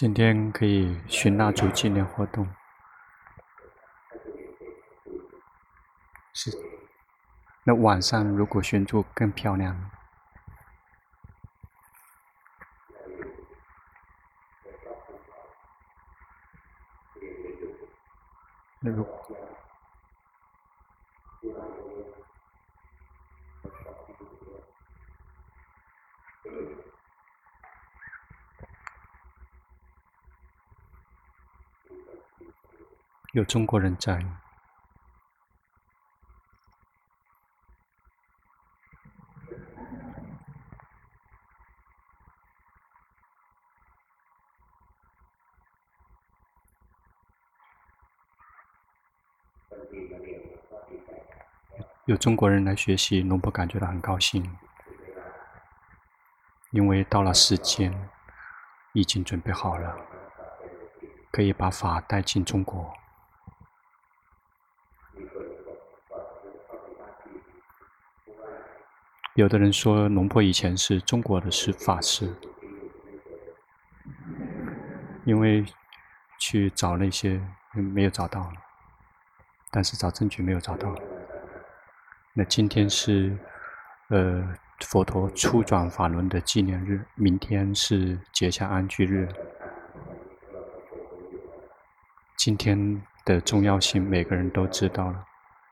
今天可以熏蜡烛纪念活动，是。那晚上如果熏烛更漂亮。那如果。有中国人在，有中国人来学习，龙婆感觉到很高兴，因为到了时间，已经准备好了，可以把法带进中国。有的人说，龙婆以前是中国的是法师，因为去找那些没有找到，但是找证据没有找到。那今天是呃佛陀初转法轮的纪念日，明天是结夏安居日。今天的重要性，每个人都知道了，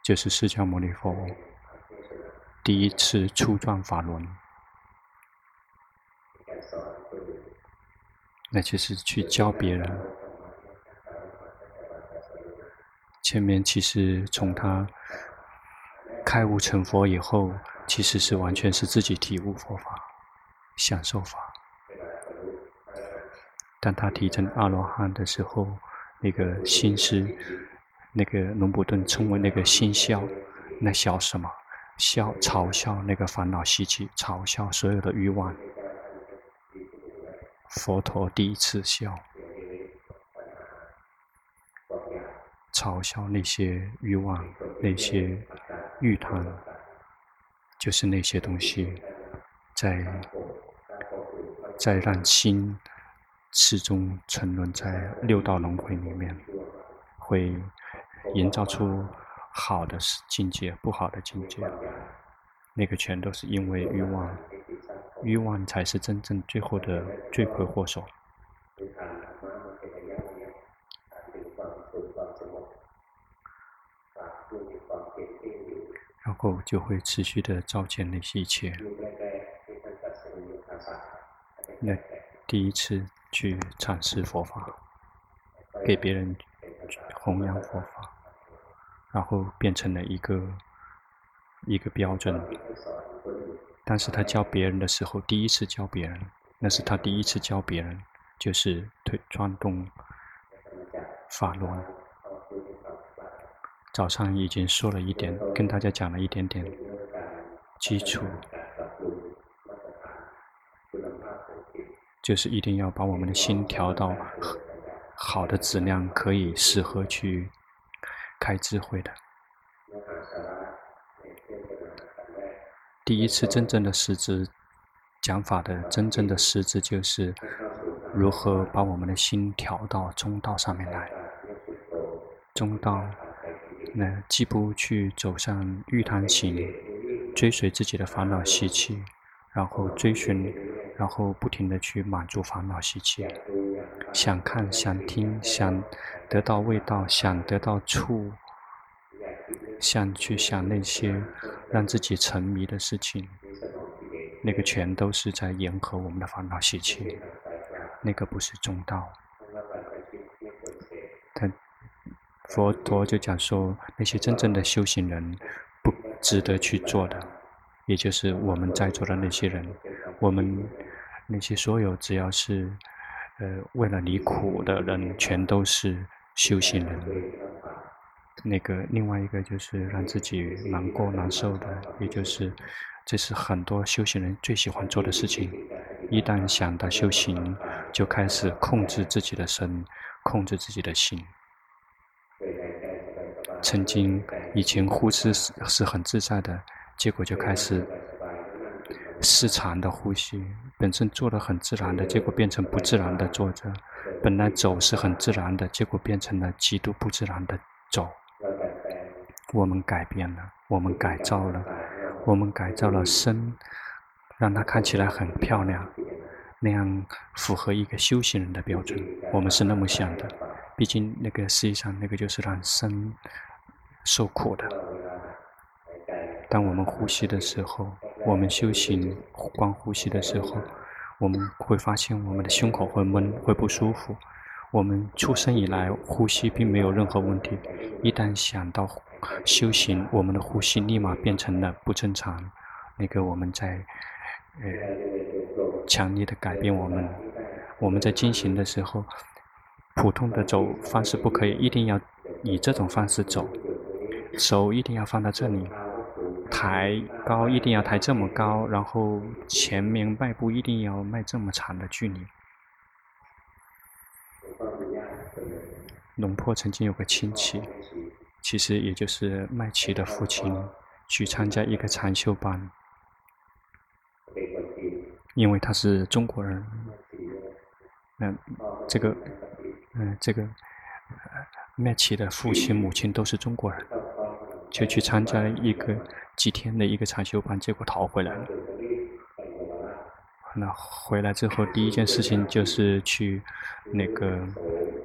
就是释迦牟尼佛。第一次初转法轮，那就是去教别人。前面其实从他开悟成佛以后，其实是完全是自己体悟佛法、享受法。当他提成阿罗汉的时候，那个心是那个龙普顿称为那个心笑，那笑什么？笑，嘲笑那个烦恼习气，嘲笑所有的欲望。佛陀第一次笑，嘲笑那些欲望，那些欲贪，就是那些东西，在在让心始终沉沦在六道轮回里面，会营造出。好的是境界，不好的境界，那个全都是因为欲望，欲望才是真正最后的罪魁祸首，然后就会持续的造见那些一切。那第一次去阐释佛法，给别人弘扬佛法。然后变成了一个一个标准，但是他教别人的时候，第一次教别人，那是他第一次教别人，就是推转动法轮。早上已经说了一点，跟大家讲了一点点基础，就是一定要把我们的心调到好的质量，可以适合去。开智慧的，第一次真正的实质讲法的真正的实质就是如何把我们的心调到中道上面来。中道，那既不去走上欲贪行，追随自己的烦恼习气，然后追寻，然后不停地去满足烦恼习气。想看、想听、想得到味道、想得到触，想去想那些让自己沉迷的事情，那个全都是在迎合我们的烦恼习气，那个不是中道。他佛陀就讲说，那些真正的修行人不值得去做的，也就是我们在座的那些人，我们那些所有只要是。呃，为了离苦的人，全都是修行人。那个另外一个就是让自己难过难受的，也就是这是很多修行人最喜欢做的事情。一旦想到修行，就开始控制自己的身，控制自己的心。曾经以前呼吸是是很自在的，结果就开始。失常的呼吸，本身做得很自然的，结果变成不自然的坐着，本来走是很自然的，结果变成了极度不自然的走。我们改变了，我们改造了，我们改造了身，让它看起来很漂亮，那样符合一个修行人的标准。我们是那么想的，毕竟那个实际上那个就是让身受苦的。当我们呼吸的时候，我们修行光呼吸的时候，我们会发现我们的胸口会闷，会不舒服。我们出生以来呼吸并没有任何问题，一旦想到修行，我们的呼吸立马变成了不正常。那个我们在呃强烈的改变我们，我们在进行的时候，普通的走方式不可以，一定要以这种方式走，手一定要放到这里。抬高一定要抬这么高，然后前面迈步一定要迈这么长的距离。龙坡曾经有个亲戚，其实也就是麦琪的父亲，去参加一个禅修班，因为他是中国人。嗯，这个，嗯，这个麦琪的父亲、母亲都是中国人，就去参加一个。几天的一个禅修班，结果逃回来了。那回来之后，第一件事情就是去那个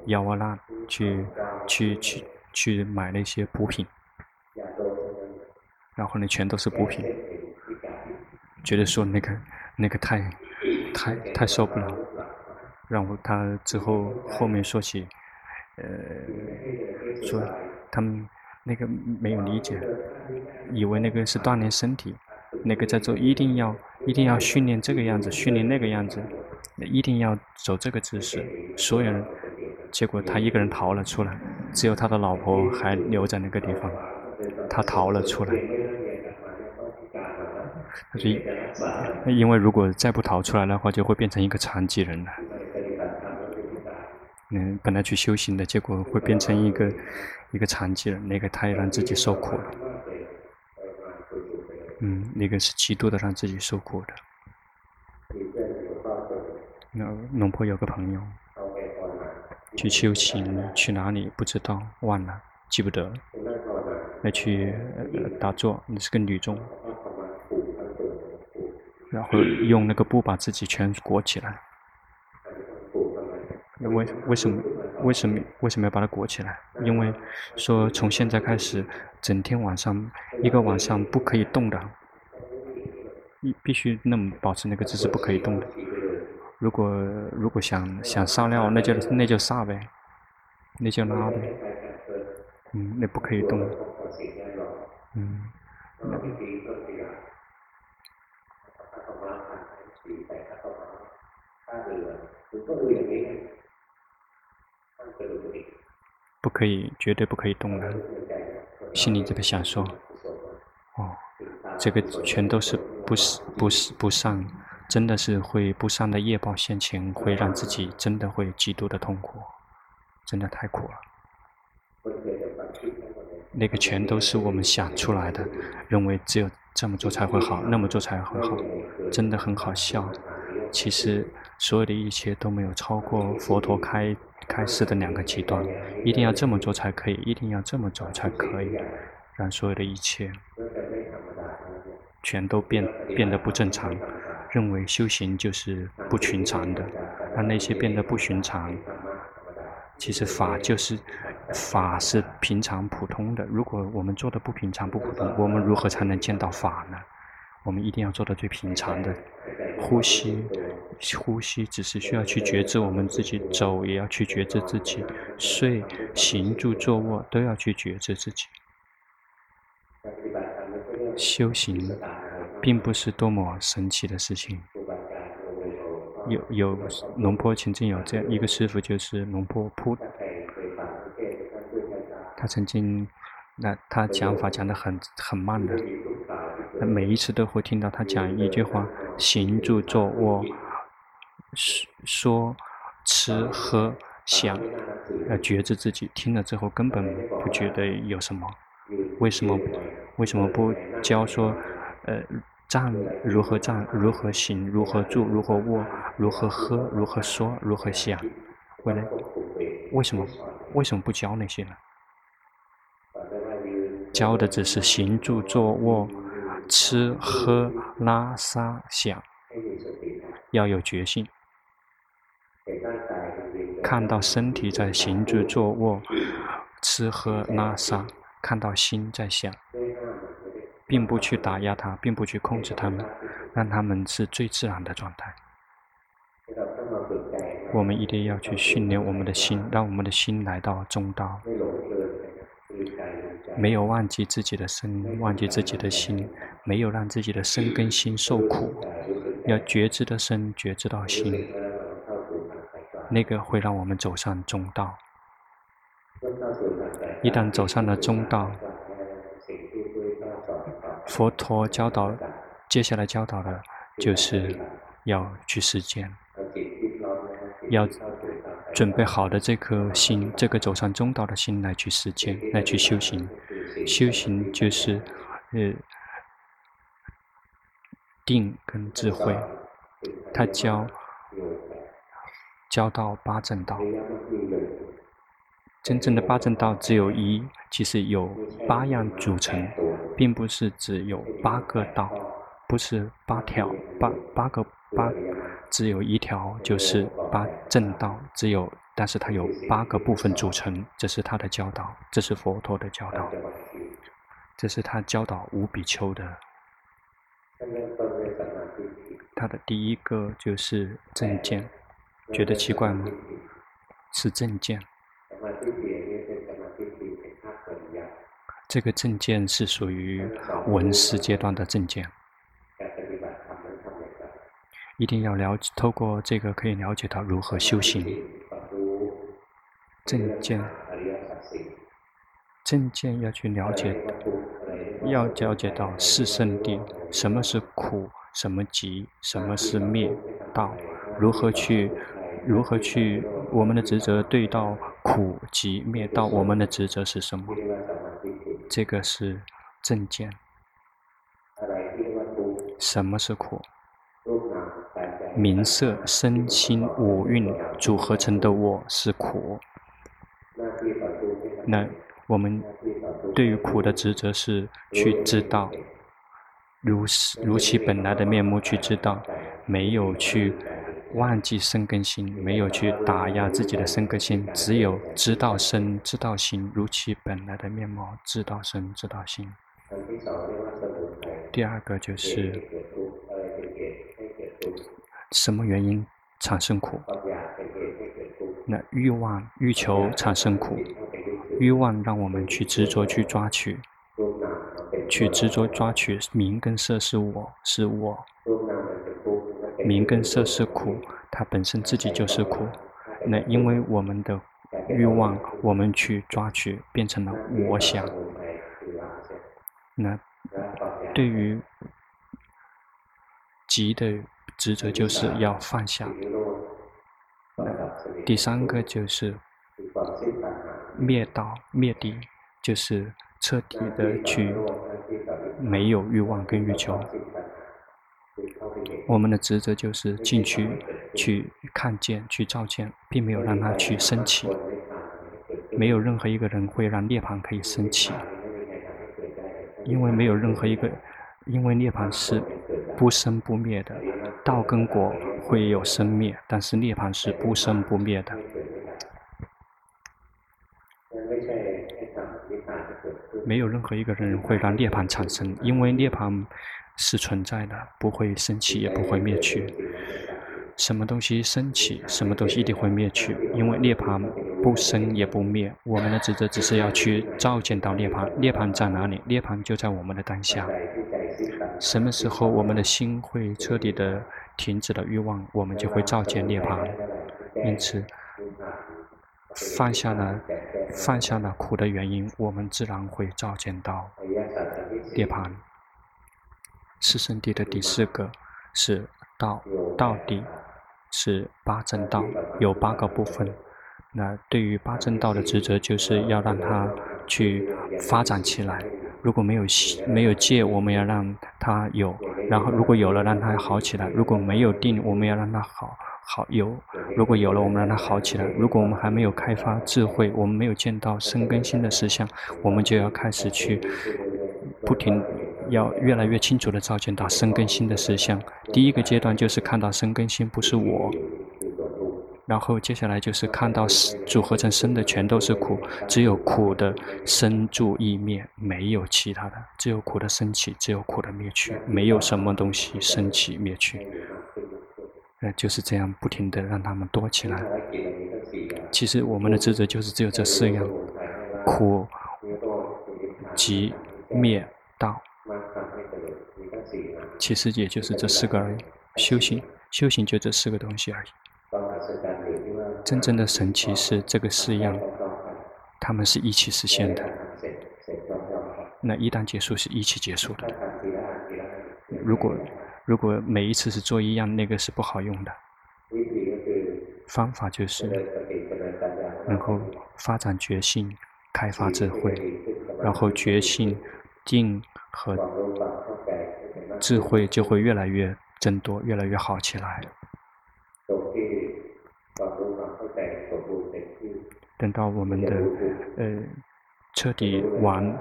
亚瓦拉去去去去买那些补品，然后呢，全都是补品，觉得说那个那个太太太受不了，然后他之后后面说起，呃，说他们。那个没有理解，以为那个是锻炼身体，那个在做一定要一定要训练这个样子，训练那个样子，一定要走这个姿势。所有人，结果他一个人逃了出来，只有他的老婆还留在那个地方，他逃了出来。所以，因为如果再不逃出来的话，就会变成一个残疾人了。嗯，本来去修行的，结果会变成一个一个残疾人，那个他也让自己受苦了。嗯，那个是极度的让自己受苦的。那农婆有个朋友去修行，去哪里不知道，忘了，记不得。那去打坐，那是个女众，然后用那个布把自己全裹起来。为为什么为什么为什么要把它裹起来？因为说从现在开始，整天晚上一个晚上不可以动的，必必须那么保持那个姿势不可以动的。如果如果想想撒尿，那就那就撒呗，那就拉呗。嗯，那不可以动。嗯。可以，绝对不可以动的。心里这个想说，哦，这个全都是不是不是不善，真的是会不善的业报现前，会让自己真的会极度的痛苦，真的太苦了。那个全都是我们想出来的，认为只有这么做才会好，那么做才会好，真的很好笑。其实所有的一切都没有超过佛陀开开示的两个极端，一定要这么做才可以，一定要这么走才可以，让所有的一切全都变变得不正常，认为修行就是不寻常的，让那些变得不寻常，其实法就是法是平常普通的。如果我们做的不平常不普通，我们如何才能见到法呢？我们一定要做到最平常的呼吸，呼吸只是需要去觉知我们自己走，也要去觉知自己睡、行住坐卧都要去觉知自己。修行并不是多么神奇的事情。有有龙坡曾经有这样一个师傅，就是龙坡铺，他曾经那他讲法讲得很很慢的。每一次都会听到他讲一句话：行住坐卧，说吃喝想，要觉知自己。听了之后根本不觉得有什么。为什么？为什么不教说？呃，站如何站？如何行？如何住？如何卧？如何喝？如何说？如何想？回来，为什么为什么不教那些呢？教的只是行住坐卧、吃喝拉撒想，要有决心。看到身体在行住坐卧、吃喝拉撒，看到心在想，并不去打压它，并不去控制它们，让它们是最自然的状态。我们一定要去训练我们的心，让我们的心来到中道，没有忘记自己的身，忘记自己的心，没有让自己的身跟心受苦，要觉知的身，觉知到心。那个会让我们走上中道。一旦走上了中道，佛陀教导，接下来教导的就是要去实践，要准备好的这颗心，这个走上中道的心来去实践，来去修行。修行就是呃定跟智慧，他教。教到八正道，真正的八正道只有一，其实有八样组成，并不是只有八个道，不是八条八八个八，只有一条就是八正道，只有，但是它有八个部分组成，这是他的教导，这是佛陀的教导，这是他教导五比丘的，他的第一个就是正见。觉得奇怪吗？是正见。这个正见是属于闻思阶段的正见。一定要了，透过这个可以了解到如何修行。正见，正见要去了解，要了解到四圣谛，什么是苦，什么集，什么是灭道，如何去。如何去？我们的职责对到苦集灭道，我们的职责是什么？这个是正见。什么是苦？名色身心五蕴组合成的我是苦。那我们对于苦的职责是去知道，如是如其本来的面目去知道，没有去。忘记生根心，没有去打压自己的生根心，只有知道身、知道心，如其本来的面貌，知道身、知道心。第二个就是什么原因产生苦？那欲望、欲求产生苦，欲望让我们去执着、去抓取，去执着抓取名跟色是我，是我。名跟色是苦，它本身自己就是苦。那因为我们的欲望，我们去抓取，变成了我想。那对于急的职责，就是要放下。第三个就是灭道灭谛，就是彻底的去没有欲望跟欲求。我们的职责就是进去，去看见，去照见，并没有让它去升起。没有任何一个人会让涅槃可以升起，因为没有任何一个，因为涅槃是不生不灭的。道跟果会有生灭，但是涅槃是不生不灭的。没有任何一个人会让涅槃产生，因为涅槃。是存在的，不会升起，也不会灭去。什么东西升起，什么东西一定会灭去。因为涅槃不生也不灭，我们的职责只是要去照见到涅槃。涅槃在哪里？涅槃就在我们的当下。什么时候我们的心会彻底的停止了欲望，我们就会照见涅槃。因此，放下了放下了苦的原因，我们自然会照见到涅槃。四圣谛的第四个是道，道谛是八正道，有八个部分。那对于八正道的职责，就是要让它去发展起来。如果没有没有戒，我们要让它有；然后如果有了，让它好起来；如果没有定，我们要让它好好有，如果有了，我们让它好起来；如果我们还没有开发智慧，我们没有见到生根心的实相，我们就要开始去不停，要越来越清楚地照见到生根心的实相。第一个阶段就是看到生根心不是我。然后接下来就是看到组合成生的全都是苦，只有苦的生住异灭，没有其他的，只有苦的升起，只有苦的灭去，没有什么东西升起灭去。呃，就是这样不停地让他们多起来。其实我们的职责就是只有这四样：苦、集、灭、道。其实也就是这四个而已。修行，修行就这四个东西而已。真正的神奇是这个式样，他们是一起实现的。那一旦结束，是一起结束的。如果如果每一次是做一样，那个是不好用的。方法就是，然后发展觉性，开发智慧，然后觉性、定和智慧就会越来越增多，越来越好起来。等到我们的呃彻底完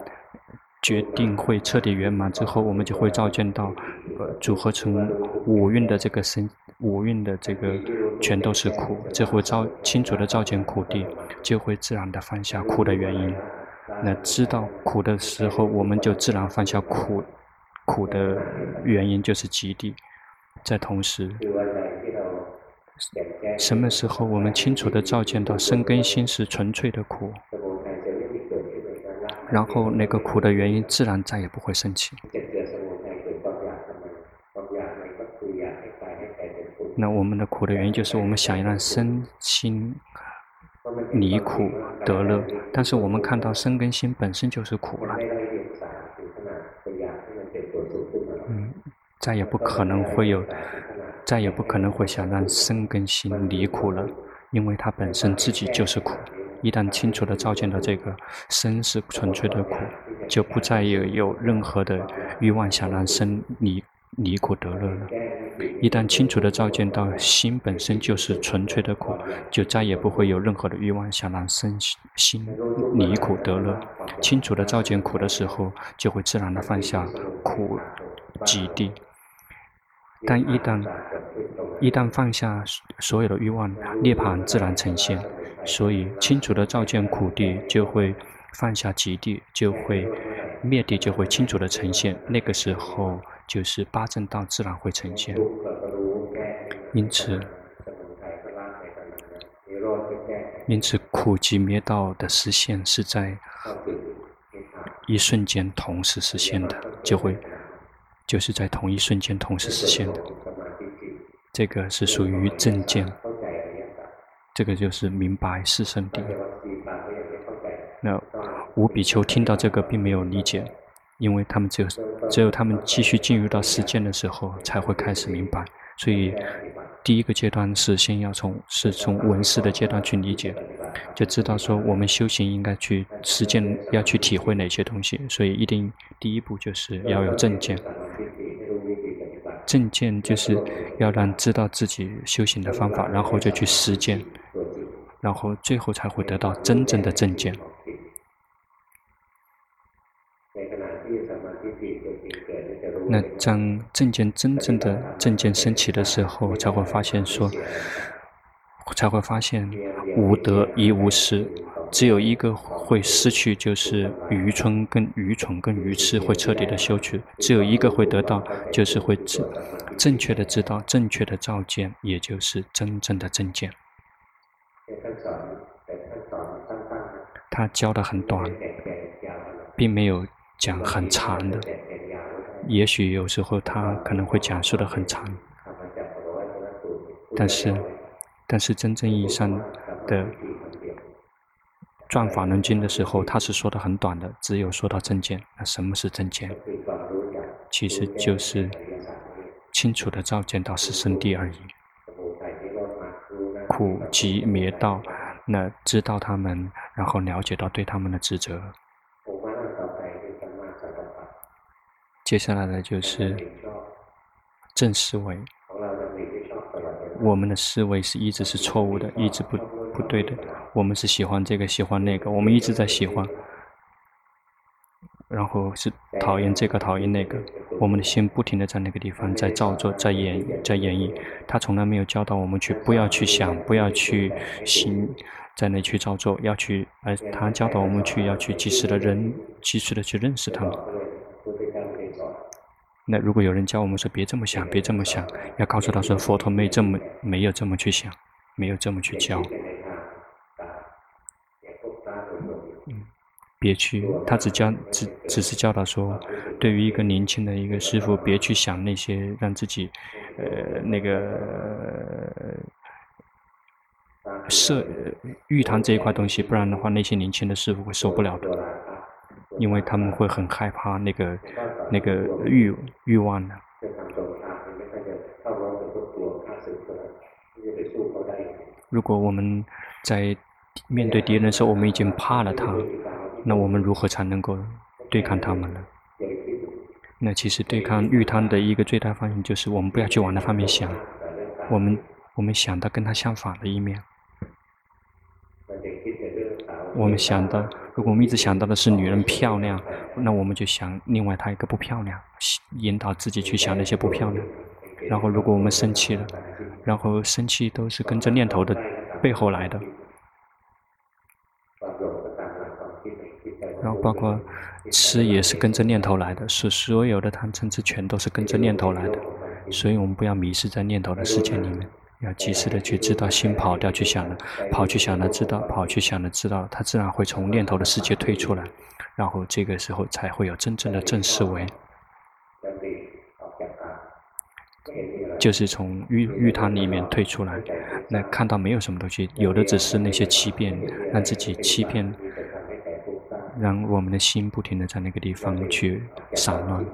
决定会彻底圆满之后，我们就会照见到呃组合成五蕴的这个身，五蕴的这个全都是苦，就会照清楚的照见苦地，就会自然的放下苦的原因。那知道苦的时候，我们就自然放下苦，苦的原因就是极地，在同时。什么时候我们清楚地照见到生根心是纯粹的苦，然后那个苦的原因自然再也不会生起。那我们的苦的原因就是我们想要让身心离苦得乐，但是我们看到生根心本身就是苦了，嗯，再也不可能会有。再也不可能会想让身根心离苦了，因为它本身自己就是苦。一旦清楚地照见到这个身是纯粹的苦，就不再有有任何的欲望想让身离离苦得乐了。一旦清楚地照见到心本身就是纯粹的苦，就再也不会有任何的欲望想让身心离苦得乐。清楚地照见苦的时候，就会自然地放下苦集地。但一旦一旦放下所有的欲望，涅槃自然呈现。所以清楚的照见苦地，就会放下集地，就会灭地，就会清楚的呈现。那个时候，就是八正道自然会呈现。因此，因此苦集灭道的实现是在一瞬间同时实现的，就会。就是在同一瞬间同时实现的，这个是属于正见，这个就是明白是圣谛。那五比丘听到这个并没有理解，因为他们只有只有他们继续进入到实践的时候才会开始明白。所以第一个阶段是先要从是从闻思的阶段去理解，就知道说我们修行应该去实践，要去体会哪些东西。所以一定第一步就是要有正见。正见就是要让知道自己修行的方法，然后就去实践，然后最后才会得到真正的正见。那当证件真正的证件升起的时候，才会发现说，才会发现无得亦无失。只有一个会失去，就是愚蠢跟愚蠢跟愚痴会彻底的修去；只有一个会得到，就是会正正确的知道、正确的照见，也就是真正的证件。他教的很短，并没有讲很长的。也许有时候他可能会讲述的很长，但是，但是真正意义上的。转法轮经的时候，他是说的很短的，只有说到正见。那什么是正见？其实就是清楚的照见到四圣谛而已。苦集灭道，那知道他们，然后了解到对他们的职责。接下来的就是正思维。我们的思维是一直是错误的，一直不不对的。我们是喜欢这个，喜欢那个，我们一直在喜欢，然后是讨厌这个，讨厌那个。我们的心不停地在那个地方在造作，在演，在演绎。他从来没有教导我们去不要去想，不要去行，在那去造作，要去，而他教导我们去要去及时的认，及时的去认识他们。那如果有人教我们说别这么想，别这么想，要告诉他说佛陀没这么没有这么去想，没有这么去教。别去，他只教只只是教导说，对于一个年轻的一个师父，别去想那些让自己呃那个色欲贪这一块东西，不然的话，那些年轻的师父会受不了的。因为他们会很害怕那个那个欲欲望的。如果我们在面对敌人的时候，我们已经怕了他，那我们如何才能够对抗他们呢？那其实对抗欲贪的一个最大方向就是我们不要去往那方面想，我们我们想到跟他相反的一面。我们想到，如果我们一直想到的是女人漂亮，那我们就想另外她一个不漂亮，引导自己去想那些不漂亮。然后，如果我们生气了，然后生气都是跟着念头的背后来的。然后，包括吃也是跟着念头来的，是所有的贪嗔痴全都是跟着念头来的。所以我们不要迷失在念头的世界里面。要及时的去知道心跑掉去想了，跑去想了知道，跑去想了知道，它自然会从念头的世界退出来，然后这个时候才会有真正的正思维，就是从玉玉堂里面退出来，那看到没有什么东西，有的只是那些欺骗，让自己欺骗，让我们的心不停的在那个地方去散乱。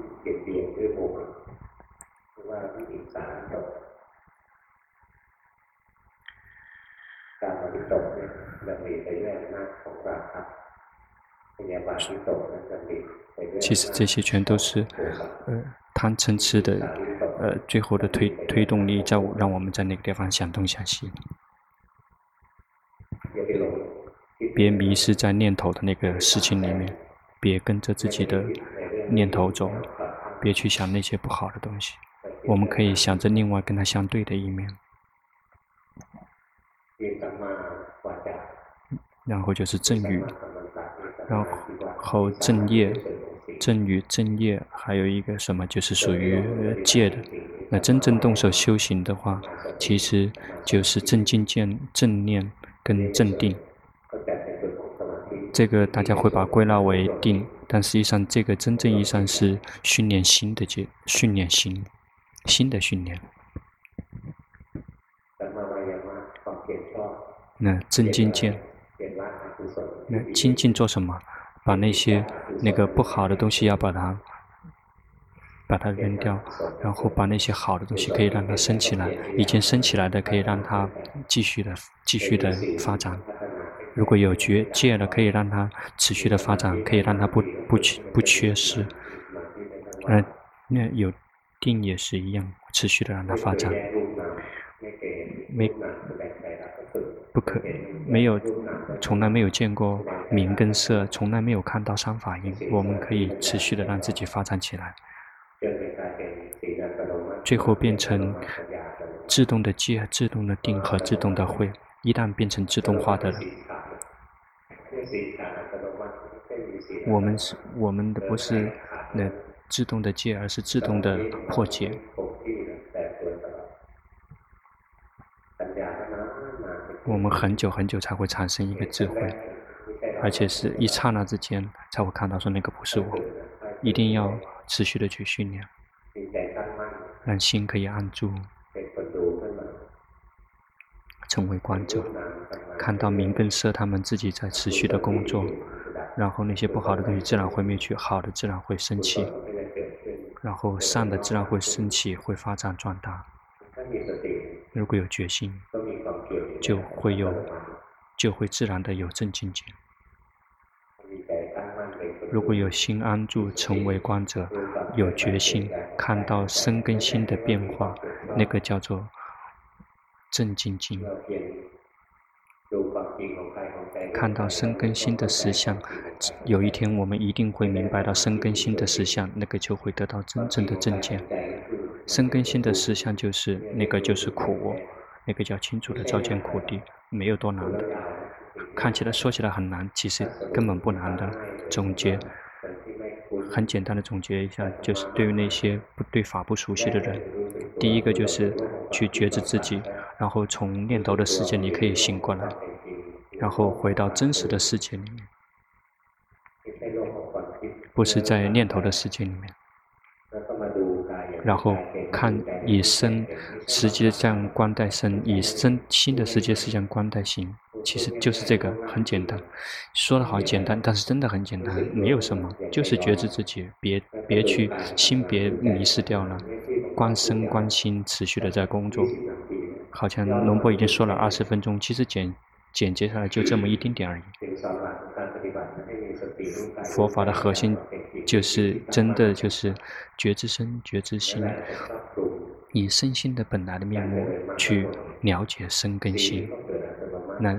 其实这些全都是，呃，贪嗔痴的，呃，最后的推推动力，在让我们在那个地方想东想西。别迷失在念头的那个事情里面，别跟着自己的念头走，别去想那些不好的东西。我们可以想着另外跟它相对的一面。然后就是正语，然后正业，正语正业，还有一个什么就是属于戒的。那真正动手修行的话，其实就是正精进、正念跟正定。这个大家会把归纳为定，但实际上这个真正意义上是训练心的戒，训练心，心的训练。那正精进。那精进做什么？把那些那个不好的东西要把它把它扔掉，然后把那些好的东西可以让它升起来，已经升起来的可以让它继续的继续的发展。如果有觉戒了，可以让它持续的发展，可以让它不不缺不缺失。那那有定也是一样，持续的让它发展。没。不可，没有，从来没有见过名跟色，从来没有看到三法印。我们可以持续的让自己发展起来，最后变成自动的戒、自动的定和自动的会。一旦变成自动化的了，我们是我们的不是那自动的戒，而是自动的破戒。我们很久很久才会产生一个智慧，而且是一刹那之间才会看到说那个不是我。一定要持续的去训练，让心可以安住，成为观者，看到名跟色他们自己在持续的工作，然后那些不好的东西自然会灭去，好的自然会升起，然后善的自然会升起，会发展壮大。如果有决心，就会有，就会自然的有正境界。如果有心安住，成为观者，有决心看到身跟心的变化，那个叫做正精进，看到身跟心的实相。有一天，我们一定会明白到身跟心的实相，那个就会得到真正的正见。身跟心的实相就是那个就是苦，那个叫清楚的照见苦谛，没有多难的。看起来说起来很难，其实根本不难的。总结，很简单的总结一下，就是对于那些不对法不熟悉的人，第一个就是去觉知自己，然后从念头的世界里可以醒过来，然后回到真实的世界里面，不是在念头的世界里面。然后看以身实际上观待身，以身心的世界实际上观待心，其实就是这个，很简单。说的好简单，但是真的很简单，没有什么，就是觉知自己，别别去心别迷失掉了，观身观心持续的在工作。好像龙波已经说了二十分钟，其实简简洁下来就这么一丁点而已。佛法的核心。就是真的，就是觉知身、觉知心，以身心的本来的面目去了解身跟心，那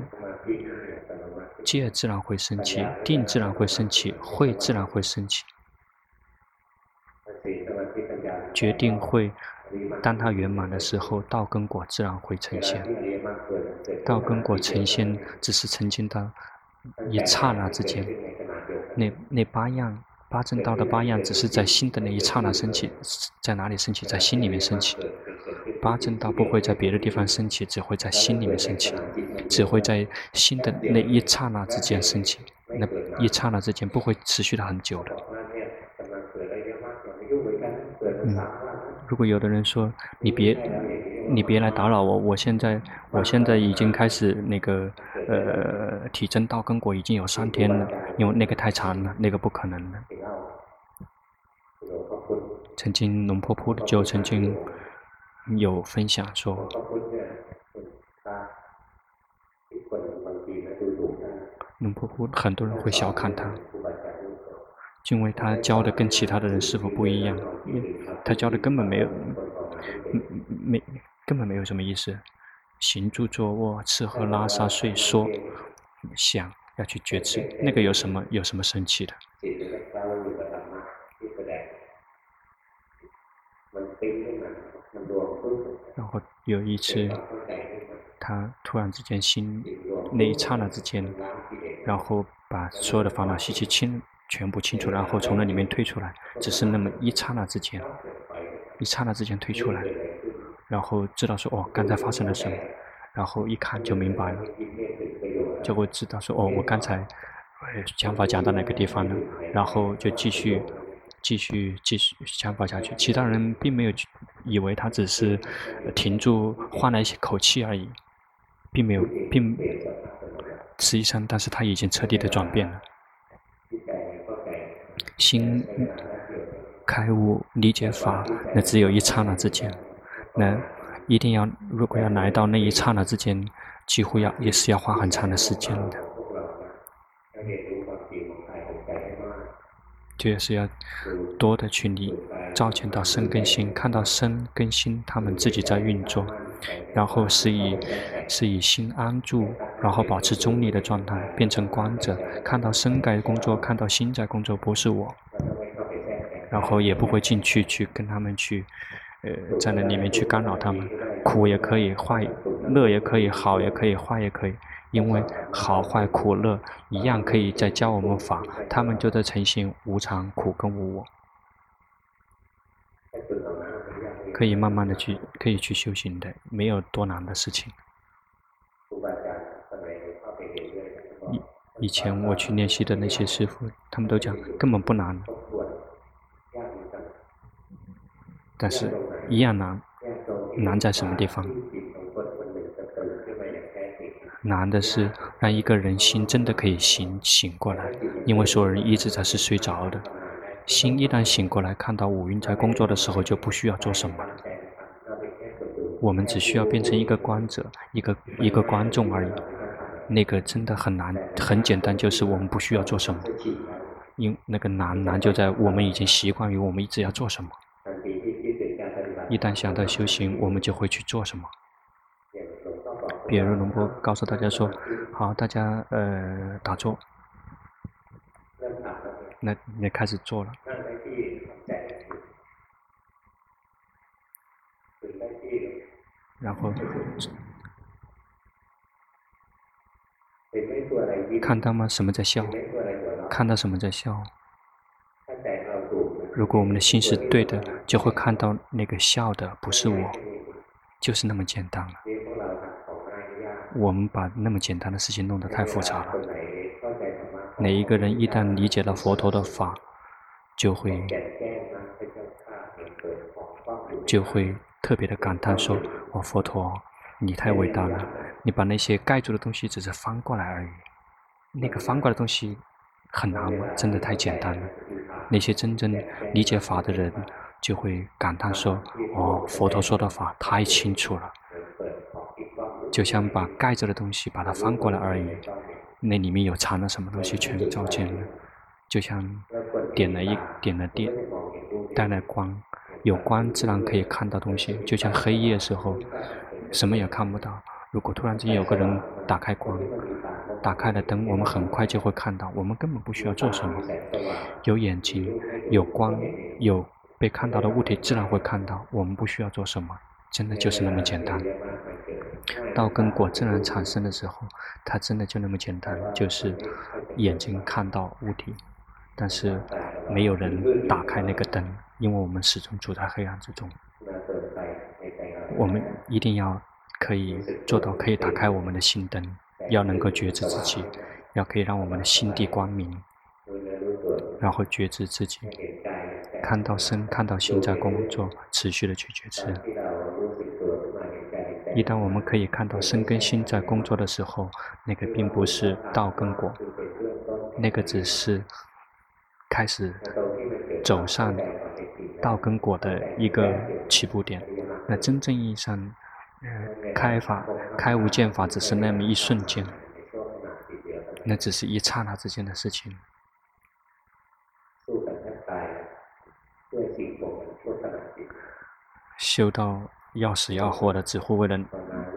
戒自然会升起，定自然会升起，慧自然会升起，决定会，当它圆满的时候，道跟果自然会呈现。道跟果呈现，只是呈现到一刹那之间，那那八样。八正道的八样只是在心的那一刹那升起，在哪里升起？在心里面升起。八正道不会在别的地方升起，只会在心里面升起，只会在心的那一刹那之间升起。那一刹那之间不会持续的很久的。嗯，如果有的人说你别。你别来打扰我，我现在我现在已经开始那个呃体证到根果已经有三天了，因为那个太长了，那个不可能的。曾经龙婆婆就曾经有分享说，龙婆婆很多人会小看他，因为他教的跟其他的人师傅不一样，他教的根本没有没。根本没有什么意思，行住坐卧、吃喝拉撒睡说想要去觉知，那个有什么有什么神奇的？然后有一次，他突然之间心那一刹那之间，然后把所有的烦恼习气清全部清除，然后从那里面退出来，只是那么一刹那之间，一刹那之间退出来。然后知道说哦，刚才发生了什么，然后一看就明白了，就会知道说哦，我刚才讲法讲到哪个地方了，然后就继续继续继续讲法下去。其他人并没有以为他只是停住换了一些口气而已，并没有，并实际上，但是他已经彻底的转变了，心开悟理解法，那只有一刹那之间。那一定要，如果要来到那一刹那之间，几乎要也是要花很长的时间的。就是要多的去理，照见到身跟心，看到身跟心他们自己在运作，然后是以是以心安住，然后保持中立的状态，变成观者，看到身在工作，看到心在工作，不是我，然后也不会进去去跟他们去。呃，在那里面去干扰他们，苦也可以，坏乐也可以，好也可以，坏也可以，因为好坏苦乐一样可以在教我们法，他们就在呈现无常、苦跟无我，可以慢慢的去，可以去修行的，没有多难的事情。以以前我去练习的那些师傅，他们都讲根本不难。但是，一样难，难在什么地方？难的是让一个人心真的可以醒醒过来，因为所有人一直在是睡着的。心一旦醒过来，看到五蕴在工作的时候，就不需要做什么了。我们只需要变成一个观者，一个一个观众而已。那个真的很难，很简单，就是我们不需要做什么。因那个难难就在我们已经习惯于我们一直要做什么。一旦想到修行，我们就会去做什么。比如龙波告诉大家说：“好，大家呃打坐。”那你开始做了，然后看到吗？什么在笑？看到什么在笑？如果我们的心是对的，就会看到那个笑的不是我，就是那么简单了。我们把那么简单的事情弄得太复杂了。哪一个人一旦理解了佛陀的法，就会就会特别的感叹说：“哦，佛陀，你太伟大了！你把那些盖住的东西只是翻过来而已，那个翻过来的东西很难吗？真的太简单了。那些真正理解法的人就会感叹说：哦，佛陀说的法太清楚了，就像把盖着的东西把它翻过来而已。”那里面有藏了什么东西，全照见了，就像点了一点了电，带来光，有光自然可以看到东西。就像黑夜时候，什么也看不到。如果突然之间有个人打开光，打开了灯，我们很快就会看到。我们根本不需要做什么，有眼睛，有光，有被看到的物体，自然会看到。我们不需要做什么，真的就是那么简单。道跟果自然产生的时候，它真的就那么简单，就是眼睛看到物体，但是没有人打开那个灯，因为我们始终处在黑暗之中。我们一定要可以做到可以打开我们的心灯，要能够觉知自己，要可以让我们的心地光明，然后觉知自己，看到身，看到心在工作，持续的去觉知。一旦我们可以看到身跟心在工作的时候，那个并不是道跟果，那个只是开始走上道跟果的一个起步点。那真正意义上，开法、开无见法只是那么一瞬间，那只是一刹那之间的事情。修到。要死要活的，只会为了，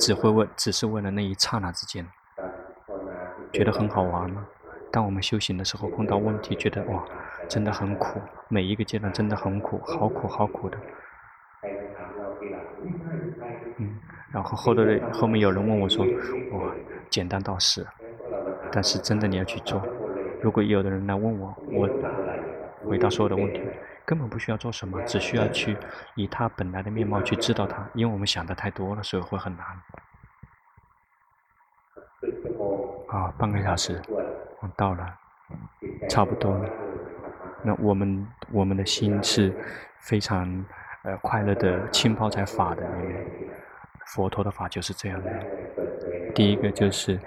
只会为，只是为了那一刹那之间，觉得很好玩吗？当我们修行的时候碰到问题，觉得哇，真的很苦，每一个阶段真的很苦，好苦好苦的。嗯，然后后头的后面有人问我说，哇，简单到死，但是真的你要去做。如果有的人来问我，我回答所有的问题。根本不需要做什么，只需要去以他本来的面貌去知道他，因为我们想的太多了，所以会很难。啊，半个小时，我到了，差不多了。那我们我们的心是非常呃快乐的浸泡在法的里面，佛陀的法就是这样的。第一个就是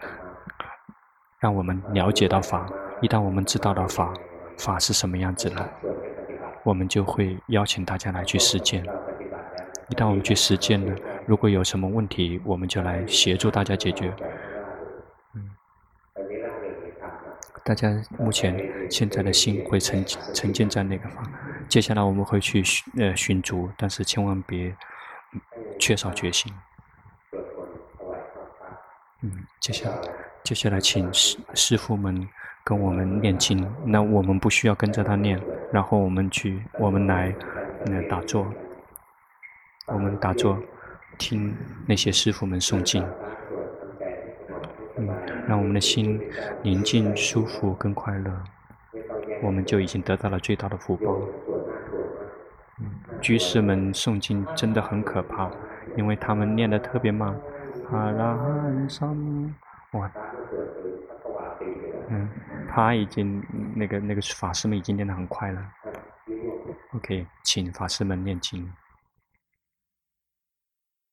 让我们了解到法，一旦我们知道了法，法是什么样子的。我们就会邀请大家来去实践。一旦我们去实践了，如果有什么问题，我们就来协助大家解决。嗯，大家目前现在的心会沉沉浸在那个方，接下来我们会去呃寻足，但是千万别缺少决心。嗯，接下来接下来请师师傅们。跟我们念经，那我们不需要跟着他念，然后我们去，我们来，那打坐，我们打坐，听那些师傅们诵经，嗯，让我们的心宁静、舒服、更快乐，我们就已经得到了最大的福报。嗯，居士们诵经真的很可怕，因为他们念得特别慢，拉汉三，哇。嗯，他已经那个那个法师们已经念得很快了。OK，请法师们念经。